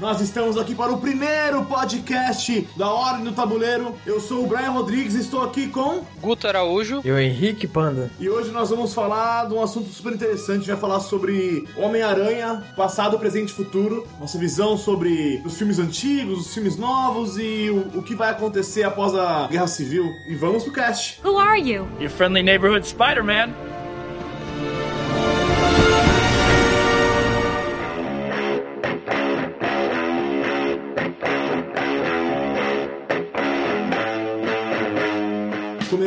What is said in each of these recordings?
Nós estamos aqui para o primeiro podcast da Ordem do Tabuleiro. Eu sou o Brian Rodrigues e estou aqui com. Guto Araújo. E o Henrique Panda. E hoje nós vamos falar de um assunto super interessante. A gente vai falar sobre Homem-Aranha, passado, presente e futuro. Nossa visão sobre os filmes antigos, os filmes novos e o, o que vai acontecer após a Guerra Civil. E vamos pro cast. Who are you? Your friendly neighborhood Spider-Man.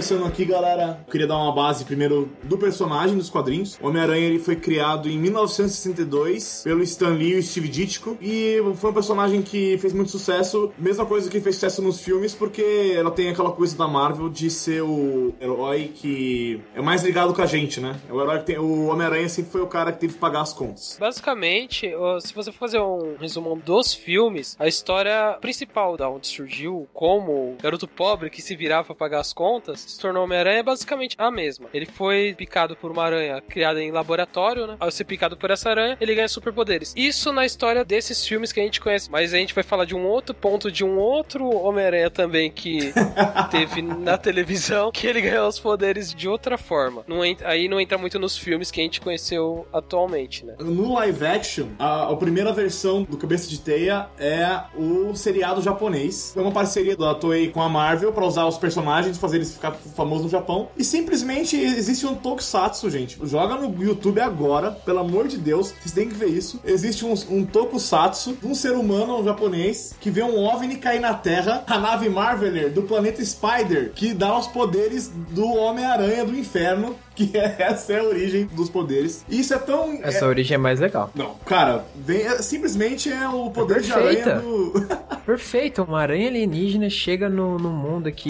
Começando aqui, galera, eu queria dar uma base primeiro do personagem dos quadrinhos. O Homem-Aranha ele foi criado em 1962 pelo Stan Lee e Steve Ditko e foi um personagem que fez muito sucesso, mesma coisa que fez sucesso nos filmes, porque ela tem aquela coisa da Marvel de ser o herói que é mais ligado com a gente, né? É o herói que tem, o Homem-Aranha sempre foi o cara que teve que pagar as contas. Basicamente, se você for fazer um resumão dos filmes, a história principal da onde surgiu como garoto pobre que se virava para pagar as contas se tornou Homem-Aranha é basicamente a mesma. Ele foi picado por uma aranha criada em laboratório, né? Ao ser picado por essa aranha, ele ganha superpoderes. Isso na história desses filmes que a gente conhece. Mas a gente vai falar de um outro ponto de um outro Homem-Aranha também que teve na televisão, que ele ganhou os poderes de outra forma. Não entra, aí não entra muito nos filmes que a gente conheceu atualmente, né? No live action, a, a primeira versão do Cabeça de Teia é o seriado japonês. É uma parceria da Toei com a Marvel para usar os personagens e fazer eles ficar famoso no Japão. E simplesmente existe um tokusatsu, gente. Joga no YouTube agora, pelo amor de Deus, vocês têm que ver isso. Existe um, um tokusatsu um ser humano um japonês que vê um OVNI cair na Terra, a nave Marveler do planeta Spider, que dá os poderes do Homem-Aranha do Inferno que é, essa é a origem dos poderes. E isso é tão. Essa é... origem é mais legal. Não, cara, vem, é, simplesmente é o poder é de aranha do. perfeito, uma aranha alienígena chega no, no mundo aqui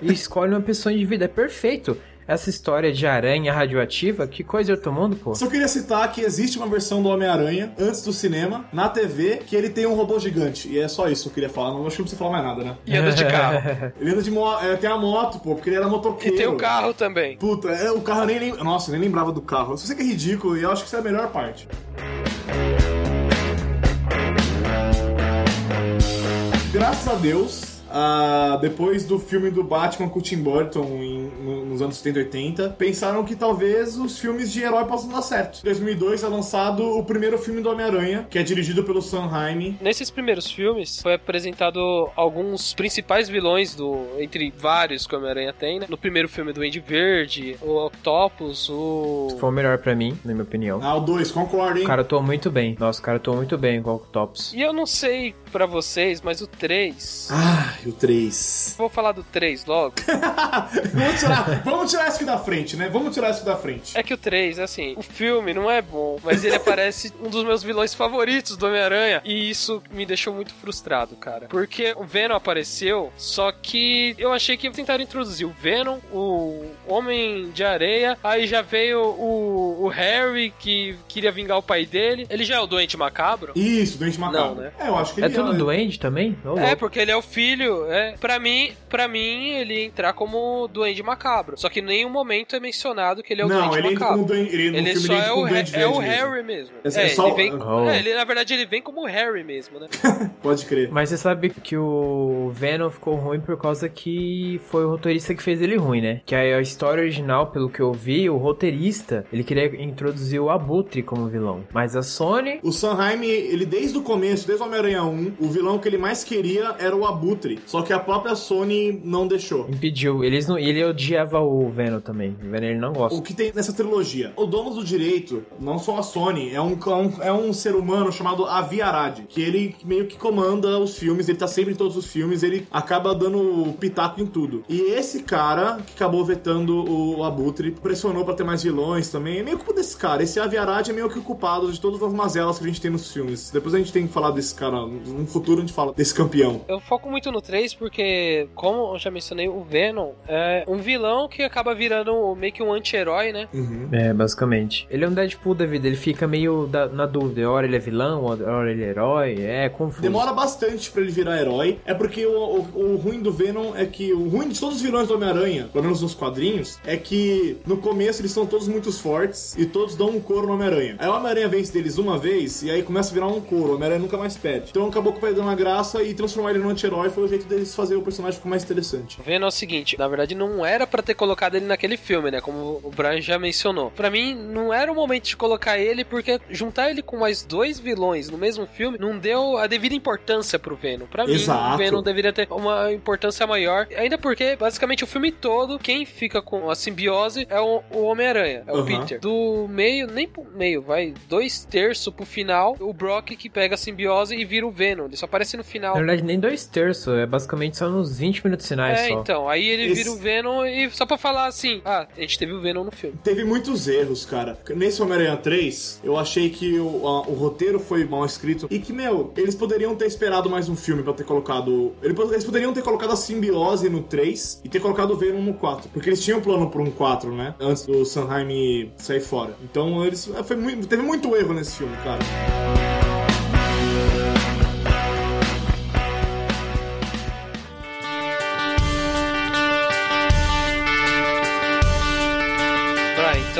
e escolhe uma pessoa de vida. É perfeito essa história de aranha radioativa, que coisa outro mundo, pô. Só queria citar que existe uma versão do Homem-Aranha, antes do cinema, na TV, que ele tem um robô gigante. E é só isso que eu queria falar. Não acho que não precisa falar mais nada, né? E anda de carro. ele anda de moto, é, tem a moto, pô, porque ele era motoqueiro. E tem o carro também. Puta, é, o carro nem lembra. Nossa, nem lembrava do carro. Eu sei que é ridículo e eu acho que isso é a melhor parte. Graças a Deus, Uh, depois do filme do Batman com o Tim Burton em, nos anos 70 e 80, pensaram que talvez os filmes de herói possam dar certo. Em 2002 é lançado o primeiro filme do Homem-Aranha, que é dirigido pelo Sam Raimi. Nesses primeiros filmes foi apresentado alguns principais vilões do entre vários que o Homem-Aranha tem, né? No primeiro filme do Andy Verde, o Octopus, o Foi o melhor para mim, na minha opinião. Ah, o 2, concordo, hein? O cara atuou muito bem. Nossa, o cara atuou muito bem com o Octopus. E eu não sei para vocês, mas o 3 Ah, o 3. Vou falar do 3 logo. vamos, tirar, vamos tirar isso aqui da frente, né? Vamos tirar isso da frente. É que o 3, assim, o filme não é bom, mas ele aparece um dos meus vilões favoritos do Homem-Aranha. E isso me deixou muito frustrado, cara. Porque o Venom apareceu, só que eu achei que tentaram introduzir o Venom, o Homem de Areia, aí já veio o, o Harry, que queria vingar o pai dele. Ele já é o doente macabro? Isso, doente macabro. Não, né? É, eu acho que é ele tudo doente também? Oh, é, porque ele é o filho. É. Pra mim, para mim, ele entrar como duende macabro. Só que em nenhum momento é mencionado que ele é o não, doente ele macabro. Entra como ele, ele só é o, é o Harry mesmo. É, é só... ele vem, oh. é, ele, na verdade, ele vem como o Harry mesmo, né? Pode crer. Mas você sabe que o Venom ficou ruim por causa que foi o roteirista que fez ele ruim, né? Que a história original, pelo que eu vi, o roteirista, ele queria introduzir o Abutre como vilão. Mas a Sony... O Sam Raimi, ele desde o começo, desde o Homem-Aranha 1, o vilão que ele mais queria era o Abutre. Só que a própria Sony não deixou. Impediu. Eles não, ele odiava o Venom também. O Venom ele não gosta. O que tem nessa trilogia? O dono do direito, não só a Sony, é um, é um ser humano chamado Avi Arad, que ele meio que comanda os filmes, ele tá sempre em todos os filmes, ele acaba dando pitaco em tudo. E esse cara, que acabou vetando o Abutre, pressionou para ter mais vilões também. É meio culpa desse cara. Esse Avi Arad é meio que o culpado de todas as mazelas que a gente tem nos filmes. Depois a gente tem que falar desse cara. No futuro a gente fala desse campeão. Eu foco muito no 3 porque, como eu já mencionei, o Venom é um vilão que acaba virando meio que um anti-herói, né? Uhum. É, basicamente. Ele é um Deadpool da vida, ele fica meio da- na dúvida. Hora ele é vilão, hora ele é herói, é confuso. Demora bastante pra ele virar herói. É porque o, o, o ruim do Venom é que. O ruim de todos os vilões do Homem-Aranha, pelo menos nos quadrinhos, é que no começo eles são todos muito fortes e todos dão um couro no Homem-Aranha. Aí o Homem-Aranha vence deles uma vez e aí começa a virar um couro. O Homem-Aranha nunca mais pede. Então acabou que vai dando uma graça e transformar ele num anti-herói foi o jeito deles fazer o personagem ficar mais interessante. O Venom é o seguinte, na verdade não era pra ter colocado ele naquele filme, né? Como o Brian já mencionou. Pra mim, não era o momento de colocar ele, porque juntar ele com mais dois vilões no mesmo filme não deu a devida importância pro Venom. Pra mim, Exato. o Venom deveria ter uma importância maior. Ainda porque, basicamente, o filme todo, quem fica com a simbiose é o, o Homem-Aranha, é o Uhum. Peter. Do meio, nem pro meio, vai, dois terços pro final, o Brock que pega a simbiose e vira o Venom. Ele só aparece no final. Na verdade, nem dois terços, é basicamente só nos 20 minutos finais É, só. então, aí ele Esse- vira o Venom e só pra falar assim, ah, a gente teve o Venom no filme. Teve muitos erros, cara. Nesse Homem-Aranha 3, eu achei que o, a- o roteiro foi mal escrito e que, meu, eles poderiam ter esperado mais um filme pra ter colocado. Eles poderiam ter colocado a simbiose no 3 e ter colocado o Venom no 4. Porque eles tinham plano pra um 4, né? Antes do Sanheim sair fora. Então, eles. Foi muito, teve muito erro nesse filme, cara.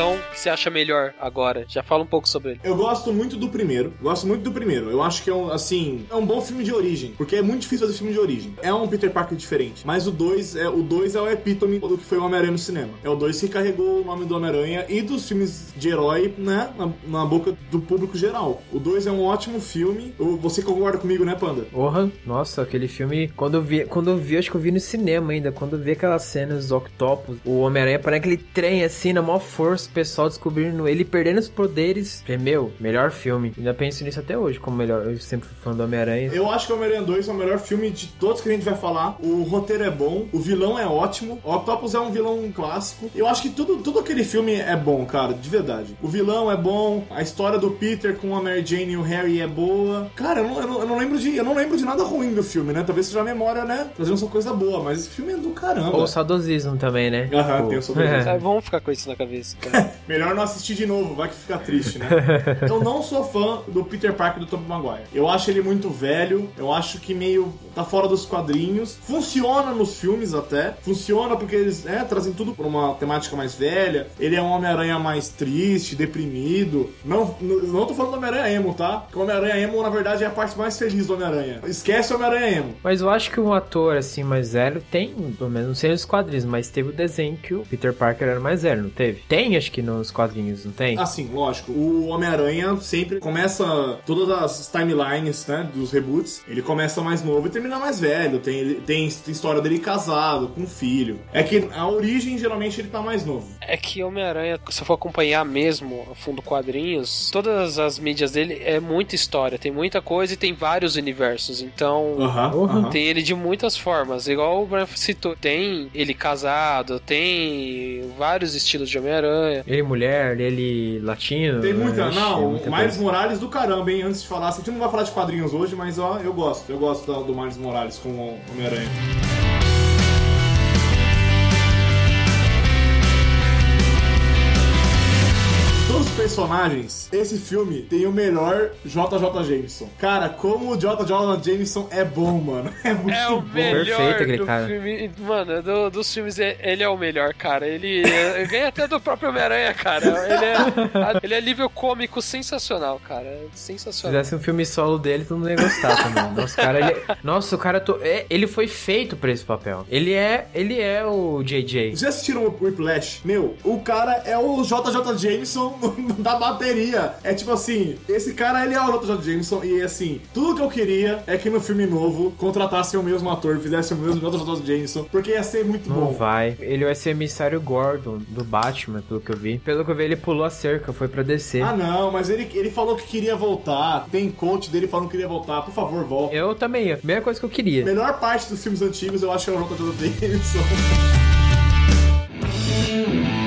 Então, o que você acha melhor agora? Já fala um pouco sobre ele. Eu gosto muito do primeiro. Gosto muito do primeiro. Eu acho que é um, assim, é um bom filme de origem, porque é muito difícil fazer filme de origem. É um Peter Parker diferente, mas o 2 é o 2 é o epítome do que foi o Homem-Aranha no cinema. É o 2 que carregou o nome do Homem-Aranha e dos filmes de herói, né, na, na boca do público geral. O 2 é um ótimo filme. Você concorda comigo, né, Panda? Porra, nossa, aquele filme. Quando eu vi, quando eu vi, acho que eu vi no cinema ainda. Quando eu vi aquelas cenas dos Octopus, o Homem-Aranha parece aquele trem assim, na maior força, pessoal descobrindo ele perdendo os poderes. Falei, meu, melhor filme. Ainda penso nisso até hoje, como melhor. Eu sempre fui fã do Homem-Aranha. Eu acho que o Homem-Aranha 2 é o melhor filme de todos que a gente vai falar. O roteiro é bom, o vilão é ótimo, o Octopus é um vilão clássico. Eu acho que tudo, tudo aquele filme é bom, cara, de verdade. O vilão é bom, a história do Peter com a Mary Jane e o Harry é boa. Cara, eu não, eu não, eu não lembro, de, eu não lembro de nada ruim do filme, né? Talvez seja a memória, né? Trazendo só coisa boa, mas esse filme é do caramba. Ou saudosismo também, né? Aham, Tipo, tem o saudosismo. Ah, vamos ficar com isso na cabeça, cara. Melhor não assistir de novo, vai que fica triste, né? eu não sou fã do Peter Parker do Tobey Maguire. Eu acho ele muito velho, eu acho que meio tá fora dos quadrinhos. Funciona nos filmes até. Funciona porque eles né, trazem tudo pra uma temática mais velha. Ele é um Homem-Aranha mais triste, deprimido. Não, não, tô falando do Homem-Aranha emo, tá? Porque o Homem-Aranha emo, na verdade, é a parte mais feliz do Homem-Aranha. Esquece o Homem-Aranha emo. Mas eu acho que um ator assim mais velho tem, pelo menos não sei nos quadrinhos, mas teve o desenho que o Peter Parker era mais velho, não teve? Tem, acho que nos quadrinhos, não tem? Assim, lógico, o Homem-Aranha sempre começa todas as timelines, né, dos reboots. Ele começa mais novo e termina mais velho. Tem, tem, história dele casado, com filho. É que a origem, geralmente, ele tá mais novo. É que Homem-Aranha, se eu for acompanhar mesmo a fundo quadrinhos, todas as mídias dele é muita história, tem muita coisa e tem vários universos. Então, Uhum. tem ele de muitas formas. Igual o Brian citou, tem ele casado, tem vários estilos de Homem-Aranha. Ele mulher, ele latino. Tem muita. Ixi, não, muita o Miles coisa. Morales do caramba, hein? Antes de falar, assim, a gente não vai falar de quadrinhos hoje, mas ó, eu gosto. Eu gosto do, do Miles Morales com o Homem-Aranha. Personagens, esse filme tem o melhor JJ Jameson. Cara, como o JJ Jameson é bom, mano. É muito É o bom. melhor Perfeito aquele do cara. filme. Mano, do- dos filmes, ele é o melhor, cara. Ele é- ganha até do próprio Homem-Aranha, cara. Ele é, ele é nível cômico sensacional, cara. É Se Sensacional. fizesse um filme solo dele, todo mundo ia gostar também. Nossa, cara, ele, nossa, o cara to- é, ele foi feito pra esse papel. Ele é, ele é o JJ. Vocês assistiram o Whiplash? Meu, o cara é o JJ Jameson da bateria. É tipo assim, esse cara ele é o JJ Jameson e assim, tudo que eu queria é que no filme novo contratassem o mesmo ator, fizessem o mesmo JJ Jameson, porque ia ser muito Não bom. vai. Ele vai ser emissário Gordon do Batman, pelo que eu vi. Pelo que eu vi, ele pulou a cerca, foi pra descer. Ah não, mas ele, ele falou que queria voltar. Tem coach dele falando que queria voltar. Por favor, volta. Eu também, a mesma coisa que eu queria. Melhor parte dos filmes antigos eu acho que é o JJ Jameson.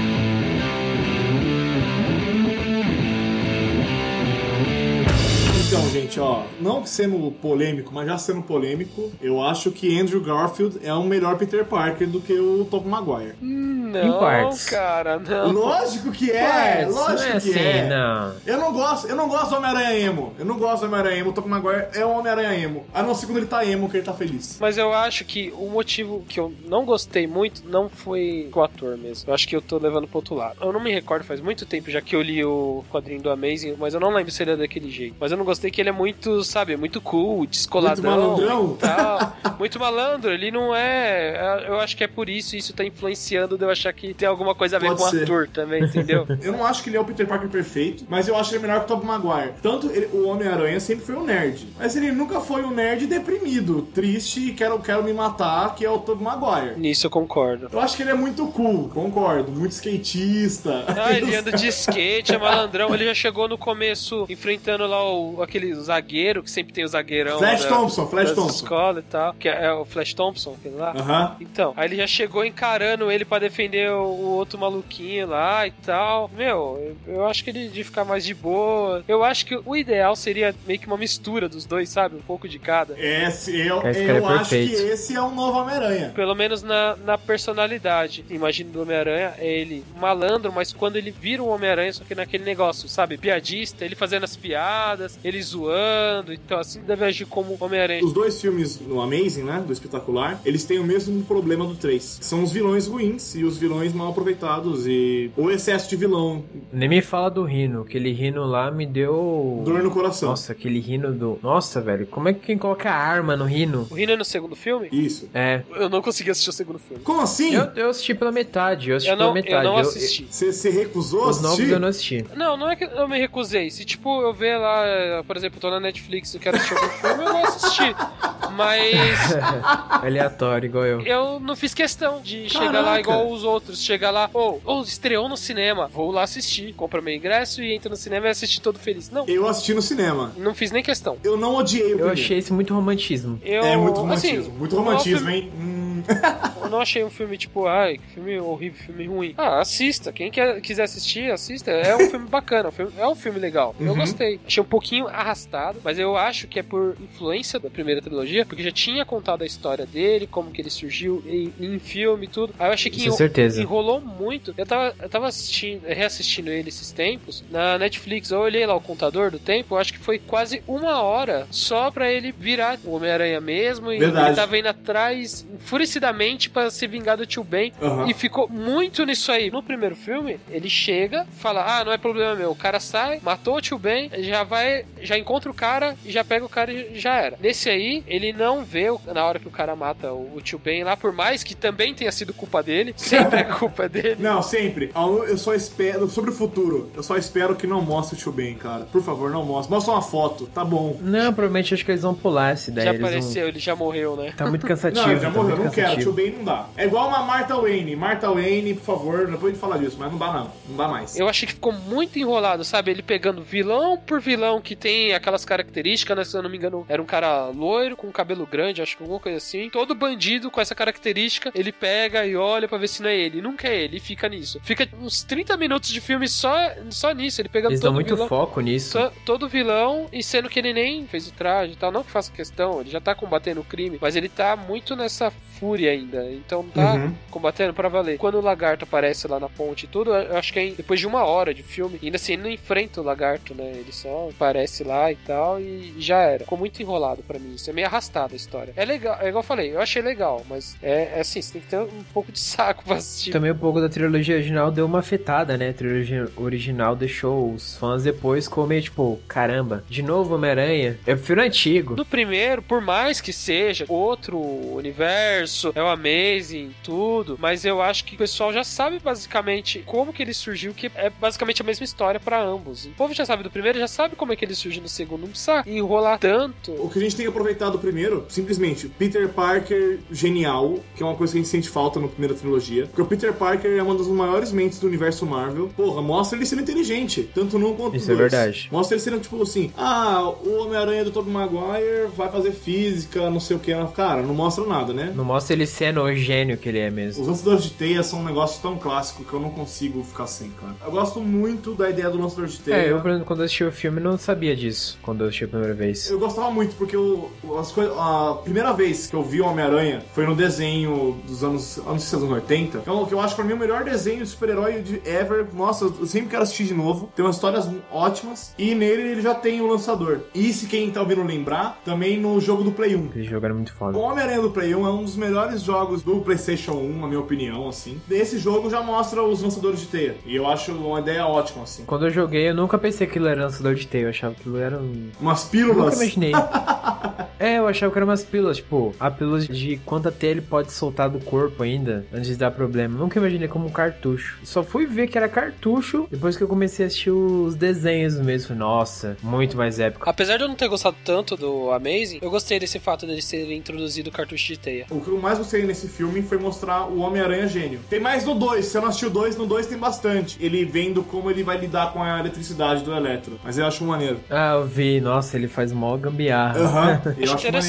gente, ó, não sendo polêmico, mas já sendo polêmico, eu acho que Andrew Garfield é um melhor Peter Parker do que o Tobey Maguire. Não, partes. cara, não. Lógico que é, lógico não é que assim, é. não. Eu não gosto, eu não gosto do Homem-Aranha emo. Eu não gosto do Homem-Aranha emo. O Tobey Maguire é o Homem-Aranha emo. A não ser quando ele tá emo, que ele tá feliz. Mas eu acho que o motivo que eu não gostei muito não foi o ator mesmo. Eu acho que eu tô levando pro outro lado. Eu não me recordo, faz muito tempo já que eu li o quadrinho do Amazing, mas eu não lembro se ele é daquele jeito. Mas eu não gostei que ele é muito, sabe, muito cool, descoladão. Muito malandrão. e tal. muito malandro. Ele não é. Eu acho que é por isso, isso tá influenciando de eu achar que tem alguma coisa a ver Pode com o ator também, entendeu? Eu não acho que ele é o Peter Parker perfeito, mas eu acho ele melhor que o Tobey Maguire. Tanto ele- o Homem-Aranha sempre foi um nerd, mas ele nunca foi um nerd deprimido, triste e quero, quero me matar, que é o Tobey Maguire. Nisso eu concordo. Eu acho que ele é muito cool, concordo. Muito skatista. Ah, ele anda de skate, é malandrão. Ele já chegou no começo enfrentando lá o, aquele zagueiro, que sempre tem o zagueirão. Flash da- Thompson, Flash Thompson. escolas e tal. Que é, é o Flash Thompson, aquele lá. Aham. Então, aí ele já chegou encarando ele pra defender o, o outro maluquinho lá e tal. Meu, eu, eu acho que ele de ficar mais de boa. Eu acho que o ideal seria meio que uma mistura dos dois, sabe? Um pouco de cada. Esse, eu, Esse eu cara é acho que esse é o novo Homem-Aranha. Pelo menos na, na personalidade. Imagino do Homem-Aranha, é ele malandro, mas quando ele vira um Homem-Aranha, só que naquele negócio, sabe? Piadista, ele fazendo as piadas, ele zoando. Então, assim, deve agir como Homem-Aranha. Os dois filmes no Amazing, né, do espetacular, eles têm o mesmo problema do 3. São os vilões ruins e os vilões mal aproveitados e o excesso de vilão, Nem me fala do Rino. Aquele Rino lá me deu. dor no coração. Nossa, aquele Rino do. Nossa, velho. Como é que quem coloca arma no Rino? O Rino é no segundo filme? Isso. É. Eu não consegui assistir o segundo filme. Como assim? Eu, eu assisti pela metade. Eu assisti Eu não, pela metade. eu não assisti. Você se recusou a os novos eu não assisti. Não, não é que eu me recusei. Se, tipo, eu ver lá, eh, por exemplo, eu tô na Netflix e quero assistir algum filme, eu vou assistir. Mas Aleatório, igual eu. eu não fiz questão de chegar Caraca. lá igual os outros. Chegar lá, ou oh, estreou no cinema, vou lá assistir. Compra meu ingresso e entra no cinema e assistir todo feliz. Não, Eu assisti no cinema. não fiz nem questão. Eu não odiei o Eu primeiro. achei isso muito romantismo. Eu, É muito romantismo. assim, muito é romantismo, filme- hein? Hum. Eu não achei um filme tipo, ai, que filme horrível, filme ruim. Ah, assista. Quem quer, quiser assistir, assista. É um filme bacana, é um filme legal. Eu Uhum. gostei. Achei um pouquinho arrastado, mas eu acho que é por influência da primeira trilogia, porque já tinha contado a história dele, como que ele surgiu em, em filme e tudo. Aí eu achei que enro- certeza. enrolou muito. Eu tava, eu tava assistindo, reassistindo ele esses tempos na Netflix. Eu olhei lá o contador do tempo, eu acho que foi quase uma hora só pra ele virar o Homem-Aranha mesmo. E Verdade. ele tava indo atrás enfurecidamente pra se vingar do tio Ben. Aham. E ficou muito nisso aí. No primeiro filme, ele chega, fala: Ah, não é problema meu. O cara sai, matou o tio Ben, já vai, já encontra o cara e já pega o cara e já era. Nesse aí, ele não vê o- na hora que o cara mata o, o tio Ben lá, por mais que também tenha sido culpa dele, sempre é culpa dele. Não, sempre. Eu só espero. Sobre o futuro, eu só espero que não mostre o tio Ben, cara. Por favor, não mostre. Mostra uma foto, tá bom. Não, provavelmente acho que eles vão pular essa ideia. Já eles vão- apareceu, ele já morreu, né? Tá muito cansativo. Não, ele já tá morreu, não quero. cansativo. Tio Ben não dá. É igual uma Martha Wayne. Martha Wayne, por favor, depois de falar disso, mas não dá não. Não dá mais. Eu achei que ficou muito enrolado, sabe? Ele pegando vilão por vilão que tem aquelas características, né? Se eu não me engano, era um cara loiro, com cabelo grande, acho alguma coisa assim. Todo bandido com essa característica, ele pega e olha pra ver se não é ele. Nunca é ele, e fica nisso. Fica uns 30 minutos de filme só, só nisso, ele pegando Eles todo dão muito vilão. foco nisso. to- Todo vilão, e sendo que ele nem fez o traje e tal, não que faça questão, ele já tá combatendo o crime, mas ele tá muito nessa fúria ainda, então não tá Uhum. combatendo pra valer. Quando o lagarto aparece lá na ponte e tudo, eu acho que é depois de uma hora de filme, ainda assim, ele não enfrenta o lagarto, né? Ele só aparece lá e tal e já era. Ficou muito enrolado pra mim. Isso é meio arrastado a história. É legal, é igual eu falei, eu achei legal, mas é, é assim, você tem que ter um pouco de saco pra assistir. Também um pouco da trilogia original deu uma afetada, né? A trilogia original deixou os fãs depois com meio tipo, caramba, de novo Homem-Aranha. Eu prefiro o antigo. No primeiro, por mais que seja outro universo, é o Amazing, tudo, mas eu acho que o pessoal já sabe basicamente como que ele surgiu, que é basicamente a mesma história pra ambos. O povo já sabe do primeiro, já sabe como é que ele surge no segundo, não precisa enrolar tanto. O que a gente tem que aproveitar do primeiro, simplesmente, Peter Parker genial, que é uma coisa que a gente sente falta na primeira trilogia. Porque o Peter Parker é uma das maiores mentes do universo Marvel. Porra, mostra ele sendo inteligente, tanto num quanto Isso é dois. verdade. Mostra ele sendo tipo assim: ah, o Homem-Aranha do Tobey Maguire vai fazer física, não sei o que. Cara, não mostra nada, né? Não mostra ele sendo o gênio que ele é mesmo. Os lançadores de teia são um negócio tão clássico que eu não consigo ficar sem, cara. Eu gosto muito da ideia do lançador de teia. É, eu por exemplo, quando assisti o filme não sabia disso quando eu assisti a primeira vez. Eu gostava muito, porque eu, as coisas, a primeira vez que eu vi o Homem-Aranha foi no desenho dos anos, anos 80, que eu, que eu acho pra mim o melhor desenho de super-herói de ever. Nossa, eu sempre quero assistir de novo. Tem umas histórias ótimas. E nele ele já tem o lançador. E se quem tá ouvindo lembrar, também no jogo do Play 1. Aquele jogo era muito O foda. Homem-Aranha do Play 1 é um dos melhores jogos do PlayStation 1, na minha opinião, assim. Esse jogo já mostra os lançadores de teia. E eu acho uma ideia ótima, assim. Quando eu joguei, eu nunca pensei que aquilo era lançador de teia. Eu achava que aquilo era um. Umas Nunca pílulas. imaginei. é, eu achava que eram umas pílulas, tipo, a pílula de quanta teia ele pode soltar do corpo ainda, antes de dar problema. Nunca imaginei como um cartucho. Só fui ver que era cartucho depois que eu comecei a assistir os desenhos mesmo. Nossa, muito mais épico. Apesar de eu não ter gostado tanto do Amazing, eu gostei desse fato deles terem introduzido o cartucho de teia. O que eu mais gostei nesse filme foi mostrar o Homem-Aranha gênio. Tem mais no 2, se você não assistiu o 2, no 2 tem bastante. Ele vendo como ele vai lidar com a eletricidade do Eletro. Mas eu acho maneiro. Ah, eu vi. Nossa, ele faz mó gambiarra. Aham, eu Acho acho maneiro.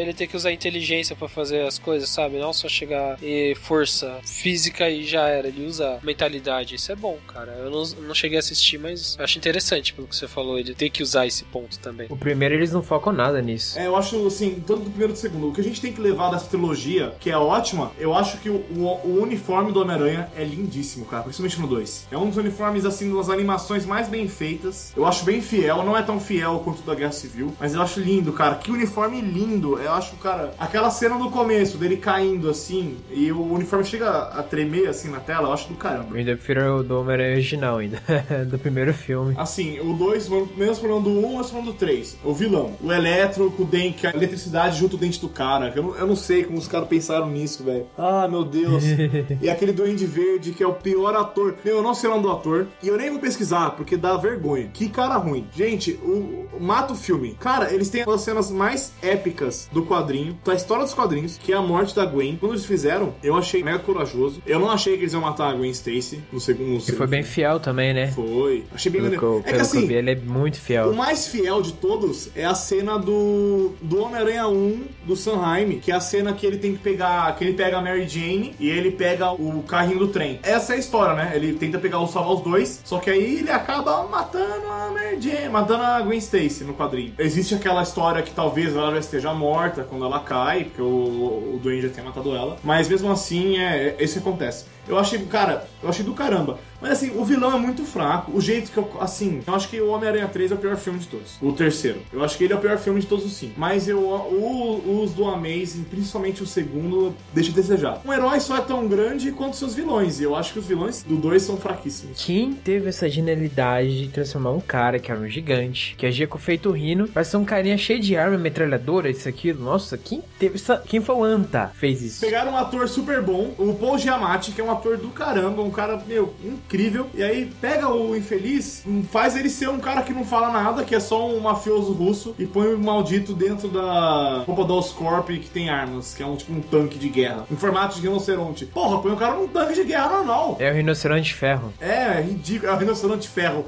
Ele ter que usar inteligência pra fazer as coisas, sabe? Não só chegar e força física e já era. Ele usa mentalidade. Isso é bom, cara. Eu não, não cheguei a assistir, mas acho interessante pelo que você falou, ele ter que usar esse ponto também. O primeiro eles não focam nada nisso. É, eu acho, assim, tanto do primeiro e do segundo. O que a gente tem que levar dessa trilogia, que é ótima, eu acho que o, o- o uniforme do Homem-Aranha é lindíssimo, cara. Principalmente no 2. É um dos uniformes, assim, das animações mais bem feitas. Eu acho bem fiel. Não é tão fiel quanto o da Guerra Civil. Mas eu acho lindo, cara. Que uniforme lindo. Eu acho, cara... Aquela cena do começo, dele caindo, assim, e o uniforme chega a tremer, assim, na tela, eu acho do caramba. Eu ainda prefiro o do Homem-Aranha original ainda. do primeiro filme. Assim, o 2, mesmo falando do 1, um, mesmo falando do 3. O vilão. O eletro com o dente, a eletricidade junto o dente do cara. Eu não, eu não sei como os caras pensaram nisso, velho. Ah, meu Deus. e aquele Duende Verde, que é o pior ator. Meu, eu não sei o nome do ator. E eu nem vou pesquisar, porque dá vergonha. Que cara ruim. Gente, o, o mata o filme. Cara, eles têm as cenas mais épicas do quadrinho, da história dos quadrinhos, que é a morte da Gwen. Quando eles fizeram, eu achei mega corajoso. Eu não achei que eles iam matar a Gwen Stacy no segundo. E foi bem fiel também, né? Foi. Achei bem Pelo que eu, maneiro. É que pelo que assim, vi, ele é muito o fiel. mais fiel de todos é a cena do, do Homem-Aranha 1 do Sanheim, que é a cena que ele tem que pegar, que ele pega a Mary Jane e ele pega o carrinho do trem. Essa é a história, né? Ele tenta pegar o salvar os dois, só que aí ele acaba matando a Mary Jane, matando a Gwen Stacy no quadrinho. Existe aquela história que talvez ela já esteja morta quando ela cai, porque o, o Duende já tenha matado ela, mas mesmo assim é, é isso acontece. Eu achei, cara, eu achei do caramba. Mas assim, o vilão é muito fraco. O jeito que eu. Assim, eu acho que o Homem-Aranha 3 é o pior filme de todos. O terceiro. Eu acho que ele é o pior filme de todos os cinco. Mas eu, o- os do Amazing, principalmente o segundo, deixa a desejar. Um herói só é tão grande quanto seus vilões. E eu acho que os vilões do 2 são fraquíssimos. Quem teve essa genialidade de transformar um cara que era um gigante, que agia com feito rino, pra ser um carinha cheio de arma, metralhadora, isso, aquilo. Nossa, quem teve essa. Quem foi o Anta fez isso? Pegaram um ator super bom, o Paul Giamatti, que é um ator do caramba, um cara, meu, incrível. E aí pega o infeliz, faz ele ser um cara que não fala nada, que é só um mafioso russo, e põe o maldito dentro da roupa da Oscorp que tem armas, que é um tipo um tanque de guerra. Em formato de rinoceronte. Porra, põe o cara num tanque de guerra normal. É o rinoceronte de ferro. É, é ridículo. É o rinoceronte de ferro.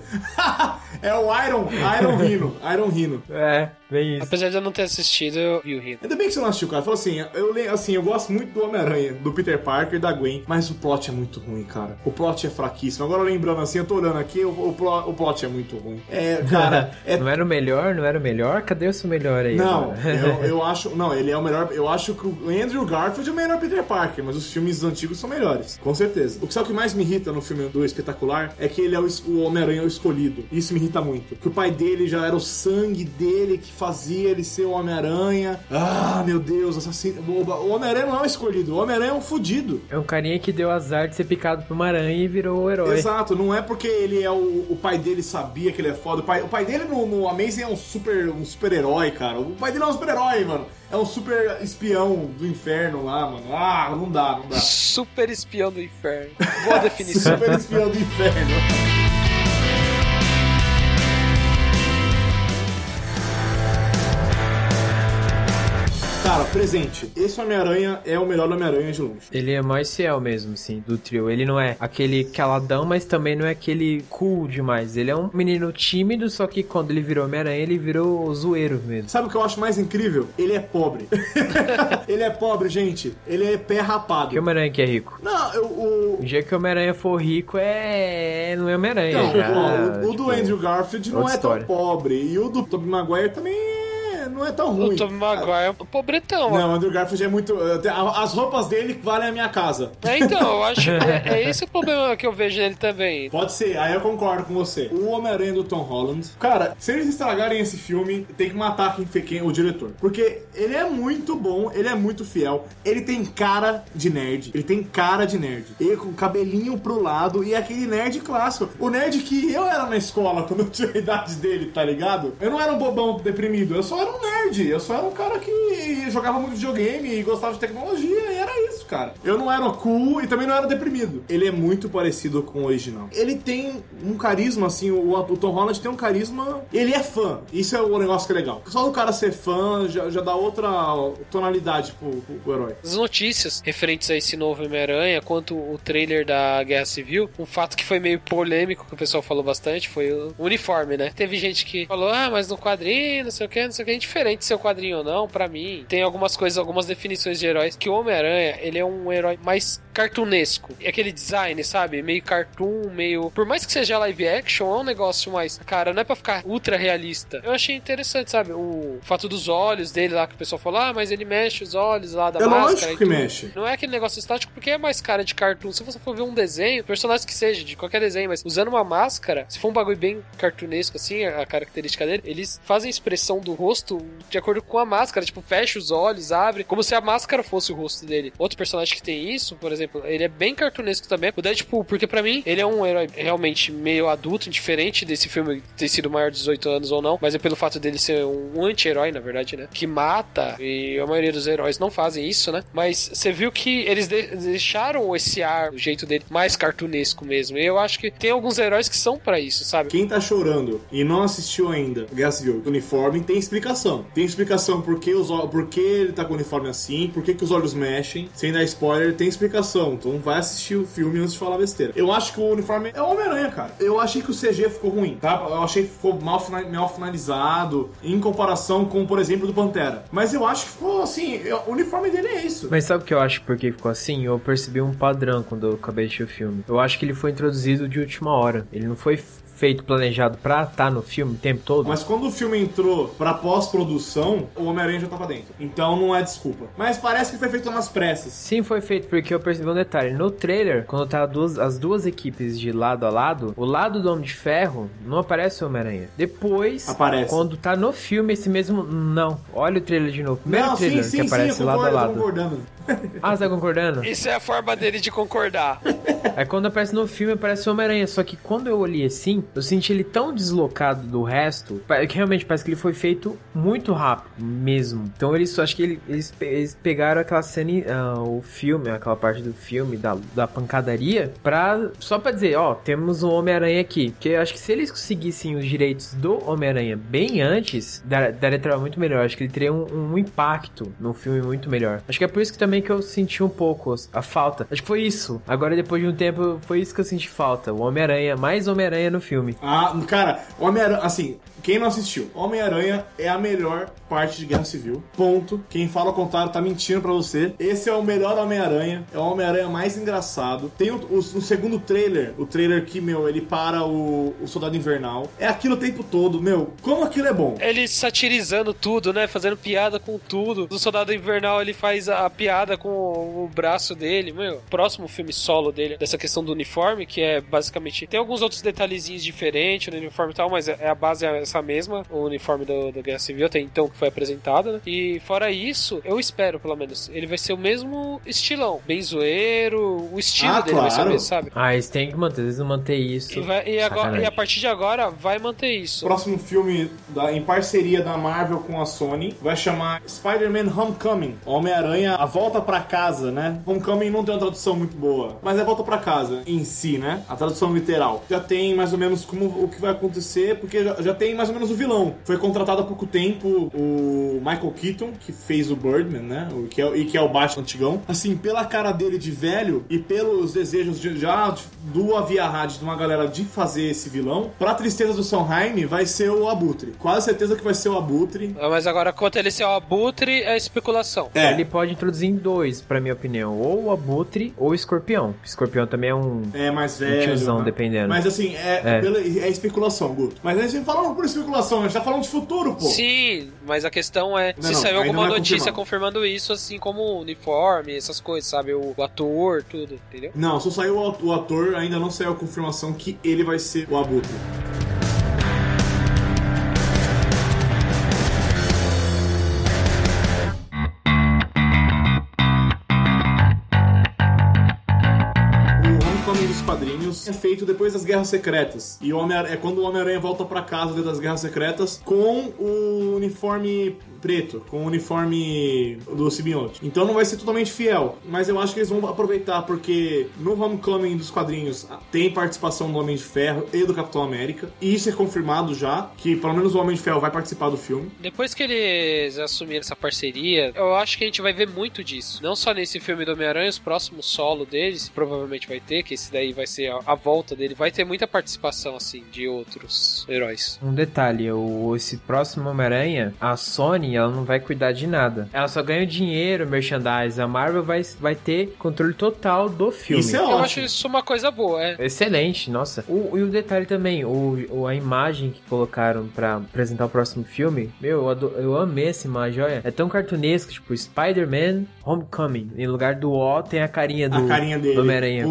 é o Iron, Iron Rino. Iron Rino. É, bem isso. Apesar de eu não ter assistido, eu vi o Rino. Ainda bem que você não assistiu, cara. Fala assim, eu, assim, eu gosto muito do Homem-Aranha, do Peter Parker e da Gwen, mas o plot é muito ruim, cara. O plot é fraquíssimo. Agora lembrando assim, eu tô olhando aqui, o, o, plo- o plot é muito ruim. É, cara, é Não era o melhor? Não era o melhor? Cadê o seu melhor aí? Não, eu, eu acho. Não, ele é o melhor. Eu acho que o Andrew Garfield é o melhor Peter Parker, mas os filmes antigos são melhores, com certeza. O que sabe o que mais me irrita no filme do Espetacular é que ele é o, o Homem-Aranha é o escolhido. Isso me irrita muito. Que o pai dele já era o sangue dele que fazia ele ser o Homem-Aranha. Ah, meu Deus, assassino. O Homem-Aranha não é o escolhido, o Homem-Aranha é um fudido. É um carinha que deu azar de ser picado por uma aranha e virou o herói. Exato, não é porque ele é o, o pai dele sabia que ele é foda. O pai, o pai dele no, no Amazing é um super um super-herói, cara. O pai dele é um super-herói, mano. É um super espião do inferno lá, mano. Ah, não dá, não dá. Super espião do inferno. Boa definição. super espião do inferno. Presente. Esse Homem-Aranha é o melhor Homem-Aranha de longe. Ele é mais fiel mesmo, sim, do trio. Ele não é aquele caladão, mas também não é aquele cool demais. Ele é um menino tímido, só que quando ele virou Homem-Aranha, ele virou zoeiro mesmo. Sabe o que eu acho mais incrível? Ele é pobre. ele é pobre, gente. Ele é pé rapado. Que Homem-Aranha que é rico? Não, eu, o. O dia que o Homem-Aranha for rico é. Não é Homem-Aranha. Já, ó, o, o do tipo, Andrew Garfield não é outra tão história. pobre. E o do Tobey Maguire também é- não é tão ruim. O Tom Maguire é um pobretão, Não, o Andrew Garfield é muito. As roupas dele valem a minha casa. É, então, eu acho que é, é esse o problema que eu vejo nele também. Pode ser, aí eu concordo com você. O Homem-Aranha do Tom Holland. Cara, se eles estragarem esse filme, tem que matar quem, quem, o diretor. Porque ele é muito bom, ele é muito fiel. Ele tem cara de nerd. Ele tem cara de nerd. Ele com o cabelinho pro lado e é aquele nerd clássico. O nerd que eu era na escola quando eu tinha a idade dele, tá ligado? Eu não era um bobão deprimido, eu só era um nerd. Eu só era um cara que jogava muito videogame e gostava de tecnologia cara. Eu não era cool e também não era deprimido. Ele é muito parecido com o original. Ele tem um carisma, assim, o, o Tom Holland tem um carisma. Ele é fã. Isso é o negócio que é legal. Só do cara ser fã já, já dá outra tonalidade pro, pro, pro herói. As notícias referentes a esse novo Homem-Aranha, quanto o trailer da Guerra Civil, um fato que foi meio polêmico, que o pessoal falou bastante, foi o uniforme, né? Teve gente que falou, ah, mas no quadrinho, não sei o que, não sei o que, é indiferente se é o quadrinho ou não, pra mim. Tem algumas coisas, algumas definições de heróis, que o Homem-Aranha, ele é um herói mais cartunesco. E aquele design, sabe? Meio cartoon, meio... Por mais que seja live action, é um negócio mais... Cara, não é pra ficar ultra realista. Eu achei interessante, sabe? O fato dos olhos dele lá, que o pessoal falou, ah, mas ele mexe os olhos lá da É máscara lógico e que mexe. Não é aquele negócio estático porque é mais cara de cartoon. Se você for ver um desenho, personagem que seja, de qualquer desenho, mas usando uma máscara, se for um bagulho bem cartunesco, assim, a a característica dele, eles fazem a expressão do rosto de acordo com a máscara. Tipo, fecha os olhos, abre, como se a máscara fosse o rosto dele. Outro personagem que tem isso, por exemplo, ele é bem cartunesco também. O Deadpool, porque pra mim, ele é um herói realmente meio adulto, diferente desse filme ter sido maior de 18 anos ou não, mas é pelo fato dele ser um anti-herói, na verdade, né? Que mata, e a maioria dos heróis não fazem isso, né? Mas você viu que eles de- deixaram esse ar, o jeito dele, mais cartunesco mesmo. E eu acho que tem alguns heróis que são pra isso, sabe? Quem tá chorando e não assistiu ainda Guerra Civil uniforme tem explicação. Tem explicação por que, os, por que ele tá com o uniforme assim, por que, que os olhos mexem. Sem dar spoiler, tem explicação. Então vai assistir o filme antes de falar besteira. Eu acho que o uniforme é o Homem-Aranha, cara. Eu achei que o CG ficou ruim, tá? Eu achei que ficou mal, fina- mal finalizado em comparação com, por exemplo, do Pantera. Mas eu acho que ficou assim. O uniforme dele é isso. Mas sabe o que eu acho porque ficou assim? Eu percebi um padrão quando eu acabei de assistir o filme. Eu acho que ele foi introduzido de última hora. Ele não foi feito planejado pra estar no filme o tempo todo. Mas quando o filme entrou pra pós-produção, o Homem-Aranha já tava dentro. Então não é desculpa. Mas parece que foi feito nas pressas. Sim, foi feito porque eu percebi um detalhe. No trailer, quando tá duas, as duas equipes de lado a lado, o lado do Homem de Ferro não aparece o Homem-Aranha. Depois, Aparece. quando tá no filme, esse mesmo. Não. Olha o trailer de novo. Primeiro não, trailer sim, sim, que sim, aparece eu lado a lado. concordando. Ah, você tá concordando? Isso é a forma dele de concordar. É quando aparece no filme, aparece o Homem-Aranha. Só que quando eu olhei assim, eu senti ele tão deslocado do resto, que realmente parece que ele foi feito muito rápido mesmo. Então eles, acho que ele- eles, eles pegaram aquela cena, ah, o filme, aquela parte do filme, da, da pancadaria, pra, só pra dizer, ó, temos um Homem-Aranha aqui. Porque eu acho que se eles conseguissem os direitos do Homem-Aranha bem antes, dar- daria trabalho muito melhor. Acho que ele teria um, um impacto no filme muito melhor. Acho que é por isso que também que eu senti um pouco a falta. Acho que foi isso. Agora, depois de um tempo, foi isso que eu senti falta. O Homem-Aranha, mais Homem-Aranha no filme. Ah, cara, Homem-Aranha, assim, quem não assistiu, Homem-Aranha é a melhor parte de Guerra Civil. Ponto. Quem fala o contrário tá mentindo pra você. Esse é o melhor Homem-Aranha. É o Homem-Aranha mais engraçado. Tem o, o- o segundo trailer, o trailer que, meu, ele para o, o Soldado Invernal. É aquilo o tempo todo, meu. Como aquilo é bom. Ele satirizando tudo, né? Fazendo piada com tudo. No Soldado Invernal ele faz a piada com o braço dele. Meu, próximo filme solo dele, dessa questão do uniforme, que é basicamente. Tem alguns outros detalhezinhos diferentes no uniforme e tal, mas é- a base é essa mesma. O uniforme do, do Guerra Civil, até então que foi apresentado, né? E fora isso, eu espero, pelo menos, ele vai ser o mesmo estilão. Bem zoeiro, o estilo Ah, dele vai ser o claro. mesmo, sabe? Ah, eles têm que manter, eles manter isso. E, vai- e agora, e a partir de agora vai manter isso. Próximo filme da- em parceria da Marvel com a Sony vai chamar Spider-Man Homecoming. Homem-Aranha, a volta volta pra casa, né? Homecoming não tem uma tradução muito boa, mas é volta pra casa em si, né? A tradução literal. Já tem mais ou menos como o que vai acontecer, porque já, já tem mais ou menos o vilão. Foi contratado há pouco tempo o Michael Keaton, que fez o Birdman, né? O, que é, e que é o Batman antigão. Assim, pela cara dele de velho e pelos desejos de, já do Avia Rádio, de uma galera de fazer esse vilão, pra tristeza do Sondheim, vai ser o Abutre. Quase certeza que vai ser o Abutre. Ah, Mas agora, quanto ele ser o abutre, é especulação. É, Ele pode introduzir em dois, pra minha opinião. Ou o Abutre ou o Escorpião. Escorpião também é um... é mais Um velho. tiozão, né? dependendo. Mas assim, é, É. pela- é especulação, Guto. Mas a gente não falando por especulação, a gente tá falando de futuro, pô. Sim, mas a questão é Não, se não, saiu alguma é notícia confirmado. confirmando isso, assim como o uniforme, essas coisas, sabe? O, o ator, tudo, entendeu? Não, só saiu o o ator, ainda não saiu a confirmação que ele vai ser o Abutre. É feito depois das Guerras Secretas. E o Homem é quando o Homem-Aranha volta pra casa das Guerras Secretas com o uniforme preto, com o uniforme do simbionte. Então não vai ser totalmente fiel, mas eu acho que eles vão aproveitar porque no Homecoming dos quadrinhos tem participação do Homem de Ferro e do Capitão América, e isso é confirmado já, que pelo menos o Homem de Ferro vai participar do filme. Depois que eles assumiram essa parceria, eu acho que a gente vai ver muito disso. Não só nesse filme do Homem-Aranha, os próximos solo deles, provavelmente vai ter, que esse daí vai ser a, a volta dele. Vai ter muita participação, assim, de outros heróis. Um detalhe, o, esse próximo Homem-Aranha, a Sony, ela não vai cuidar de nada. Ela só ganha dinheiro, merchandise. A Marvel vai, vai ter controle total do filme. Isso é Eu ótimo. acho isso uma coisa boa, é. Excelente, nossa. O, e o detalhe também, o, o- a imagem que colocaram pra apresentar o próximo filme, meu, eu, ado- eu amei essa imagem, olha. É tão cartunesco, tipo, Spider-Man Homecoming. Em lugar do O tem a carinha do, A carinha dele. do Homem-Aranha.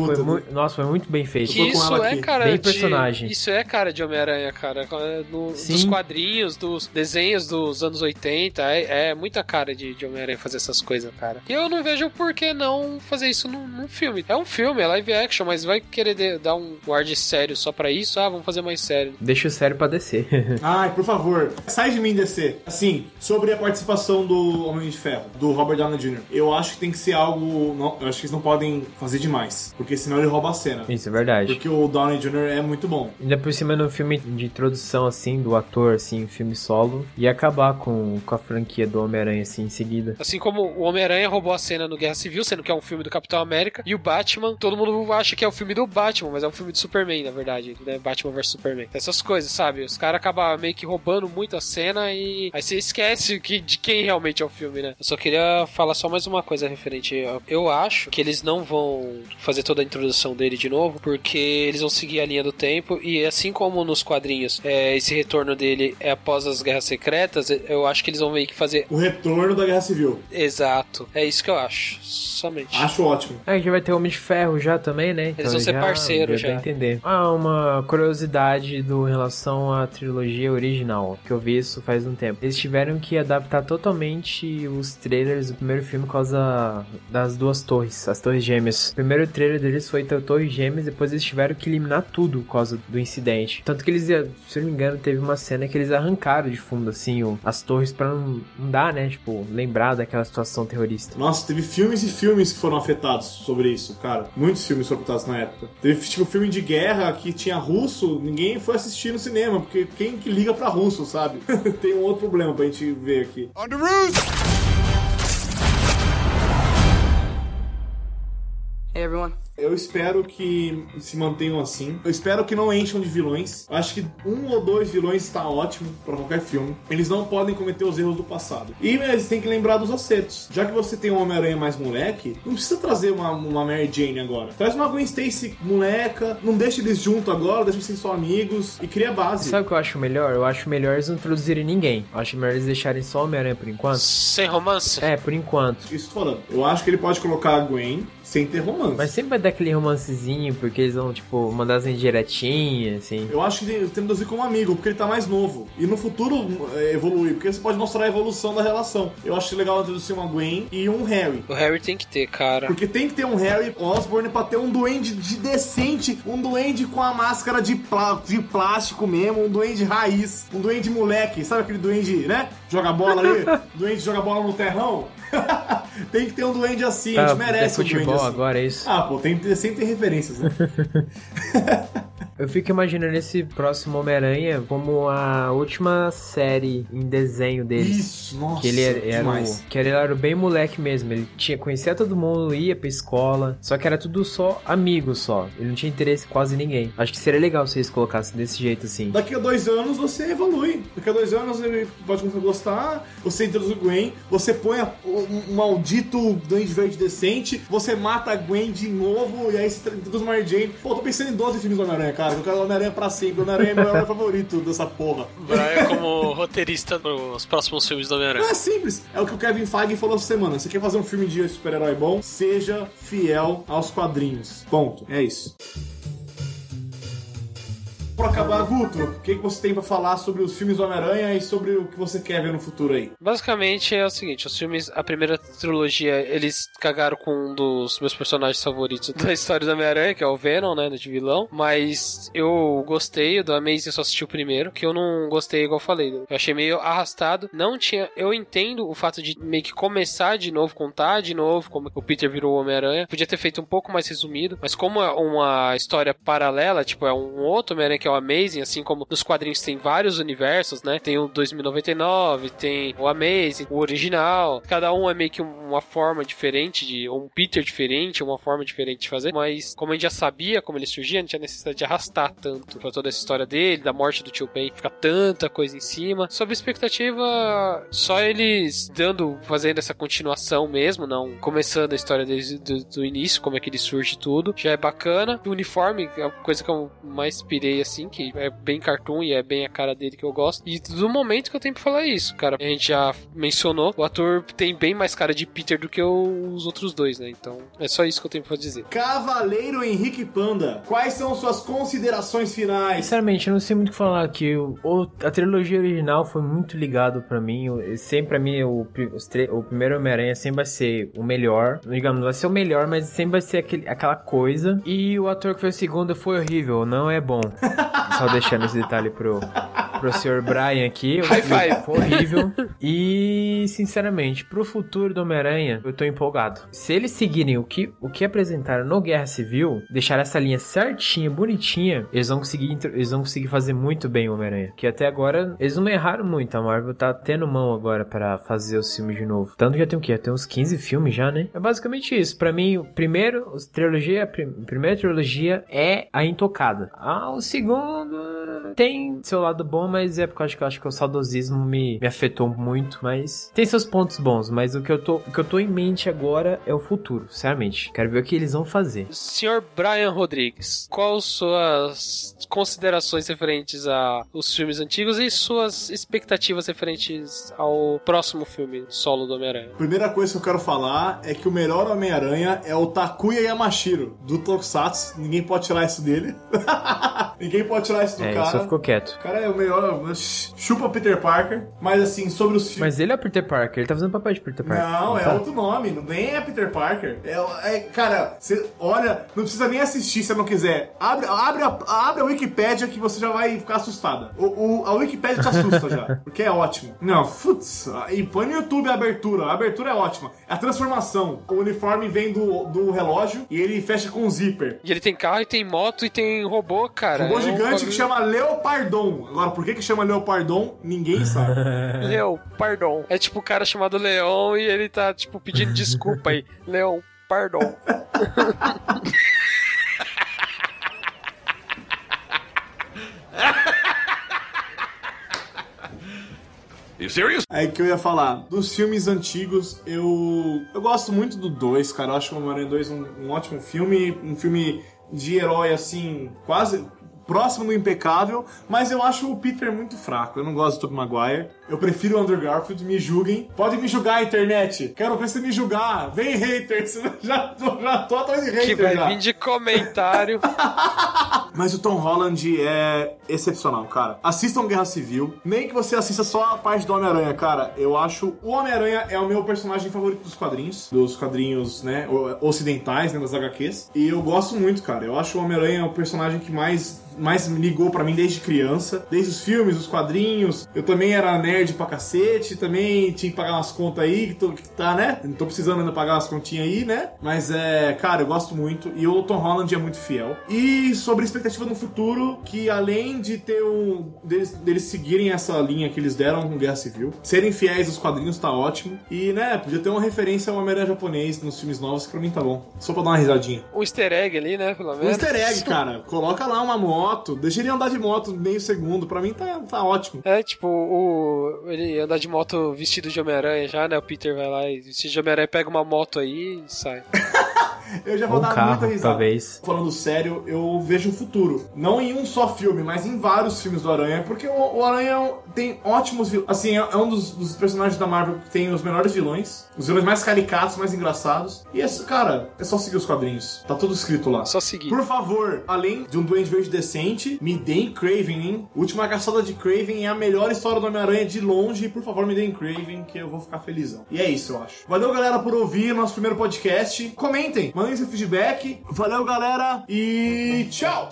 Nossa, foi muito bem feito. isso ela é aqui. cara Bem de personagem. Isso é cara de Homem-Aranha, cara. No- Sim. dos quadrinhos, dos desenhos dos anos 80, é, é muita cara de, de Homem-Aranha fazer essas coisas, cara. E eu não vejo por que não fazer isso num, num filme. É um filme, é live action, mas vai querer de- dar um ar de sério só pra isso? Ah, vamos fazer mais sério. Deixa o sério pra descer. Ai, por favor, sai de mim DC. Assim, sobre a participação do Homem de Ferro, do Robert Downey Jr. Eu acho que tem que ser algo. Não, eu acho que eles não podem fazer demais. Porque senão ele rouba a cena. Isso é verdade. Porque o Downey Jr. é muito bom. Ainda por cima no filme de introdução, assim, do ator, assim, filme solo, e acabar com, com a franquia do Homem-Aranha, assim, em seguida. Assim como o Homem-Aranha roubou a cena no Guerra Civil, sendo que é um filme do Capitão América, e o Batman, todo mundo acha que é o filme do Batman, mas é um filme do Superman, na verdade, né? Batman vs Superman. Essas coisas, sabe? Os caras acabam meio que roubando muito a cena e aí você esquece que, de quem realmente é o filme, né? Eu só queria falar só mais uma coisa referente. Eu acho que eles não vão fazer toda a introdução dele de novo, porque eles vão seguir a linha do tempo, e assim como nos quadrinhos, é, esse retorno dele é após as Guerras Secretas, eu acho que eles vão meio que fazer O retorno da Guerra Civil. Exato. É isso que eu acho. Somente. Acho ótimo. Ah, já vai ter Homem de Ferro já também, né? Eles vão ser parceiros já. entender. Ah, uma curiosidade do em relação à trilogia original, que eu vi isso faz um tempo. Eles tiveram que adaptar totalmente os trailers do primeiro filme por causa das duas torres, as torres gêmeas. O primeiro trailer deles foi a torre gêmeas, depois eles tiveram que eliminar tudo por causa do incidente. Tanto que eles, se eu não me engano, teve uma cena que eles arrancaram de fundo, assim, o- as torres pra não, não dar, né? Tipo, lembrar daquela situação terrorista. Nossa, teve filmes e filmes que foram afetados sobre isso, cara. Muitos filmes foram afetados na época. Teve, tipo, filme de guerra que tinha russo, ninguém foi assistir no cinema, porque quem que liga pra russo, sabe? Tem um outro problema pra gente ver aqui. Hey everyone. Eu espero que se mantenham assim. Eu espero que não encham de vilões. Eu acho que um ou dois vilões está ótimo pra qualquer filme. Eles não podem cometer os erros do passado. E eles têm que lembrar dos acertos. Já que você tem um Homem-Aranha mais moleque, não precisa trazer uma, uma Mary Jane agora. Traz uma Gwen Stacy moleca, não deixa eles juntos agora, deixa eles serem só amigos e cria base. Sabe o que eu acho melhor? Eu acho melhor eles não introduzirem ninguém. Eu acho melhor eles deixarem só o Homem-Aranha por enquanto. Sem romance? É, por enquanto. Isso falando. Eu acho que ele pode colocar a Gwen, sem ter romance. Mas sempre vai dar aquele romancezinho, porque eles vão, tipo, mandar as indiretinhas, assim. Eu acho que tem que introduzir como amigo, porque ele tá mais novo. E no futuro é, evoluir, porque você pode mostrar a evolução da relação. Eu acho legal introduzir uma Gwen e um Harry. O Harry tem que ter, cara. Porque tem que ter um Harry Osborne pra ter um duende de decente, um duende com a máscara de, plá- de plástico mesmo, um duende raiz, um duende moleque, sabe aquele duende, né? Joga bola ali, duende joga bola no terrão. tem que ter um duende assim, a Tá, gente merece é um duende futebol assim. agora, é isso? Ah, pô, tem sempre ter referências, né? Eu fico imaginando esse próximo Homem-Aranha como a última série em desenho deles. Isso, nossa, Que ele era, era o, que ele era bem moleque mesmo. Ele tinha conhecia todo mundo, ia pra escola. Só que era tudo só amigo só. Ele não tinha interesse em quase ninguém. Acho que seria legal se eles colocassem desse jeito assim. Daqui a dois anos você evolui. Daqui a dois anos ele pode começar a gostar. Você introduz o Gwen. Você põe a- um um maldito Duende Verde decente. Você mata a Gwen de novo. E aí você introduz o Mary Jane. Pô, tô pensando em 12 filmes do Homem-Aranha, cara. Eu quero o Homem-Aranha pra sempre. O Homem-Aranha é meu herói favorito dessa porra. Brian como roteirista nos próximos filmes do Não Homem-Aranha. é simples. É o que o Kevin Feige falou essa semana. Você quer fazer um filme de super-herói bom? Seja fiel aos quadrinhos. Ponto. É isso. Pra acabar, Guto, o que, que você tem pra falar sobre os filmes do Homem-Aranha e sobre o que você quer ver no futuro aí? Basicamente é o seguinte, os filmes, a primeira trilogia, eles cagaram com um dos meus personagens favoritos da história do Homem-Aranha, que é o Venom, né, de vilão, mas eu gostei, do Amazing só assisti o primeiro, que eu não gostei, igual eu falei, eu achei meio arrastado, não tinha, eu entendo o fato de meio que começar de novo, contar de novo como o Peter virou o Homem-Aranha, podia ter feito um pouco mais resumido, mas como é uma história paralela, tipo, é um outro Homem-Aranha que é o Amazing, assim como nos quadrinhos tem vários universos, né? Tem o 2099, tem o Amazing, o original. Cada um é meio que uma forma diferente de um Peter diferente, uma forma diferente de fazer, mas como a gente já sabia como ele surgia, não tinha necessidade de arrastar tanto pra toda essa história dele, da morte do tio Ben, ficar tanta coisa em cima. Sobre expectativa, só eles dando, fazendo essa continuação mesmo, não começando a história desde do, do início, como é que ele surge tudo, já é bacana. O uniforme é a coisa que eu mais pirei assim, que é bem cartoon e é bem a cara dele que eu gosto. E do momento que eu tenho pra falar isso, cara. A gente já mencionou, o ator tem bem mais cara de Peter do que os outros dois, né? Então, é só isso que eu tenho pra dizer. Cavaleiro Henrique Panda, quais são suas considerações finais? Sinceramente, eu não sei muito o que falar aqui. O, a trilogia original foi muito ligado pra mim. Eu- sempre pra mim, o, pri- os tre- o primeiro Homem-Aranha sempre vai ser o melhor. Digamos, não vai ser o melhor, mas sempre vai ser aquele, aquela coisa. E o ator que foi o segundo foi horrível, não é bom. Só deixando esse detalhe pro, pro Sr. Brian aqui. High five. Horrível. E, sinceramente, pro futuro do Homem-Aranha, eu tô empolgado. Se eles seguirem o que, o que apresentaram no Guerra Civil, deixar essa linha certinha, bonitinha, eles vão conseguir, eles vão conseguir fazer muito bem o Homem-Aranha. Que até agora, eles não erraram muito. A Marvel tá tendo mão agora pra fazer os filmes de novo. Tanto que já tem o quê? Tem uns 15 filmes já, né? É basicamente isso. Pra mim, o primeiro, trilogia, a prim- a primeira trilogia é a Intocada. Ah, o segundo tem seu lado bom, mas é porque eu acho que, eu acho que o saudosismo me, me afetou muito. Mas tem seus pontos bons. Mas o que, eu tô, o que eu tô em mente agora é o futuro, sinceramente. Quero ver o que eles vão fazer. Senhor Brian Rodrigues, quais suas considerações referentes a os filmes antigos e suas expectativas referentes ao próximo filme solo do Homem-Aranha? Primeira coisa que eu quero falar é que o melhor Homem-Aranha é o Takuya Yamashiro, do Tokusatsu. Ninguém pode tirar isso dele. Ninguém pode tirar isso do É, cara. só ficou quieto. O cara é o melhor. Chupa Peter Parker. Mas assim, sobre os filmes. Mas ele é o Peter Parker, ele tá fazendo papel de Peter Parker. Não, é tá? outro nome, não- nem é Peter Parker. É, é- cara, você olha, não precisa nem assistir se não quiser. Abre, abre, a, abre a Wikipédia que você já vai ficar assustada. O, o- a Wikipédia te assusta já, porque é ótimo. Não, putz, e põe no YouTube a abertura. A abertura é ótima. A transformação. O uniforme vem do, do relógio e ele fecha com um zíper. E ele tem carro, e tem moto, e tem robô, cara. Robô É um gigante que chama Leopardon. Agora, por que que chama Leopardon? Ninguém sabe. Leão, pardon. É tipo o cara chamado Leão e ele tá, tipo, pedindo desculpa aí. Leão, pardon. You serious? Aí que eu ia falar, dos filmes antigos, eu eu gosto muito do 2, cara. Eu acho o Homem-Aranha 2 um, um ótimo filme, um filme de herói, assim, quase próximo do impecável, mas eu acho o Peter muito fraco. Eu não gosto do Tobey Maguire. Eu prefiro o Andrew Garfield, me julguem. Pode me julgar, internet. Quero ver você me julgar. Vem, haters. Já tô, já tô atrás de haters Que vai já. vir de comentário. Mas o Tom Holland é excepcional, cara. Assistam Guerra Civil. Nem que você assista só a parte do Homem-Aranha, cara. Eu acho. O Homem-Aranha é o meu personagem favorito dos quadrinhos. Dos quadrinhos, né? Ocidentais, né? Das HQs. E eu gosto muito, cara. Eu acho o Homem-Aranha o personagem que mais. Mais ligou pra mim desde criança, desde os filmes, os quadrinhos. Eu também era nerd pra cacete, também tinha que pagar umas contas aí, que, tô, que tá, né? Não tô precisando ainda pagar umas continhas aí, né? Mas é, cara, eu gosto muito. E o Tom Holland é muito fiel. E sobre expectativa no futuro, que além de ter um. deles, deles seguirem essa linha que eles deram com Guerra Civil, serem fiéis aos quadrinhos tá ótimo. E, né, podia ter uma referência ao Homem-Aranha japonês nos filmes novos, que pra mim tá bom. Só pra dar uma risadinha. Um easter egg ali, né? Pelo Um menos. easter egg, cara. Coloca lá uma moto, deixa ele andar de moto meio segundo. Pra mim tá, tá ótimo. É, tipo, o. Ele anda de moto vestido de Homem-Aranha já, né? O Peter vai lá e vestido de Homem-Aranha pega uma moto aí e sai. Eu já vou Ou um dar carro, muita risada. talvez. Falando sério, eu vejo o futuro. Não em um só filme, mas em vários filmes do Aranha, porque o, o Aranha é tem ótimos vilões. Assim, é, é um dos, dos personagens da Marvel que tem os melhores vilões, os vilões mais caricatos, mais engraçados. E esse, cara, é só seguir os quadrinhos. Tá tudo escrito lá. Só seguir. Por favor, além de um Duende Verde decente, me deem Craven, hein? Última caçada de Craven é a melhor história do Homem-Aranha de longe. Por favor, me deem Craven, que eu vou ficar felizão. E é isso, eu acho. Valeu, galera, por ouvir nosso primeiro podcast. Comentem, mandem Mande seu feedback. Valeu, galera, e tchau!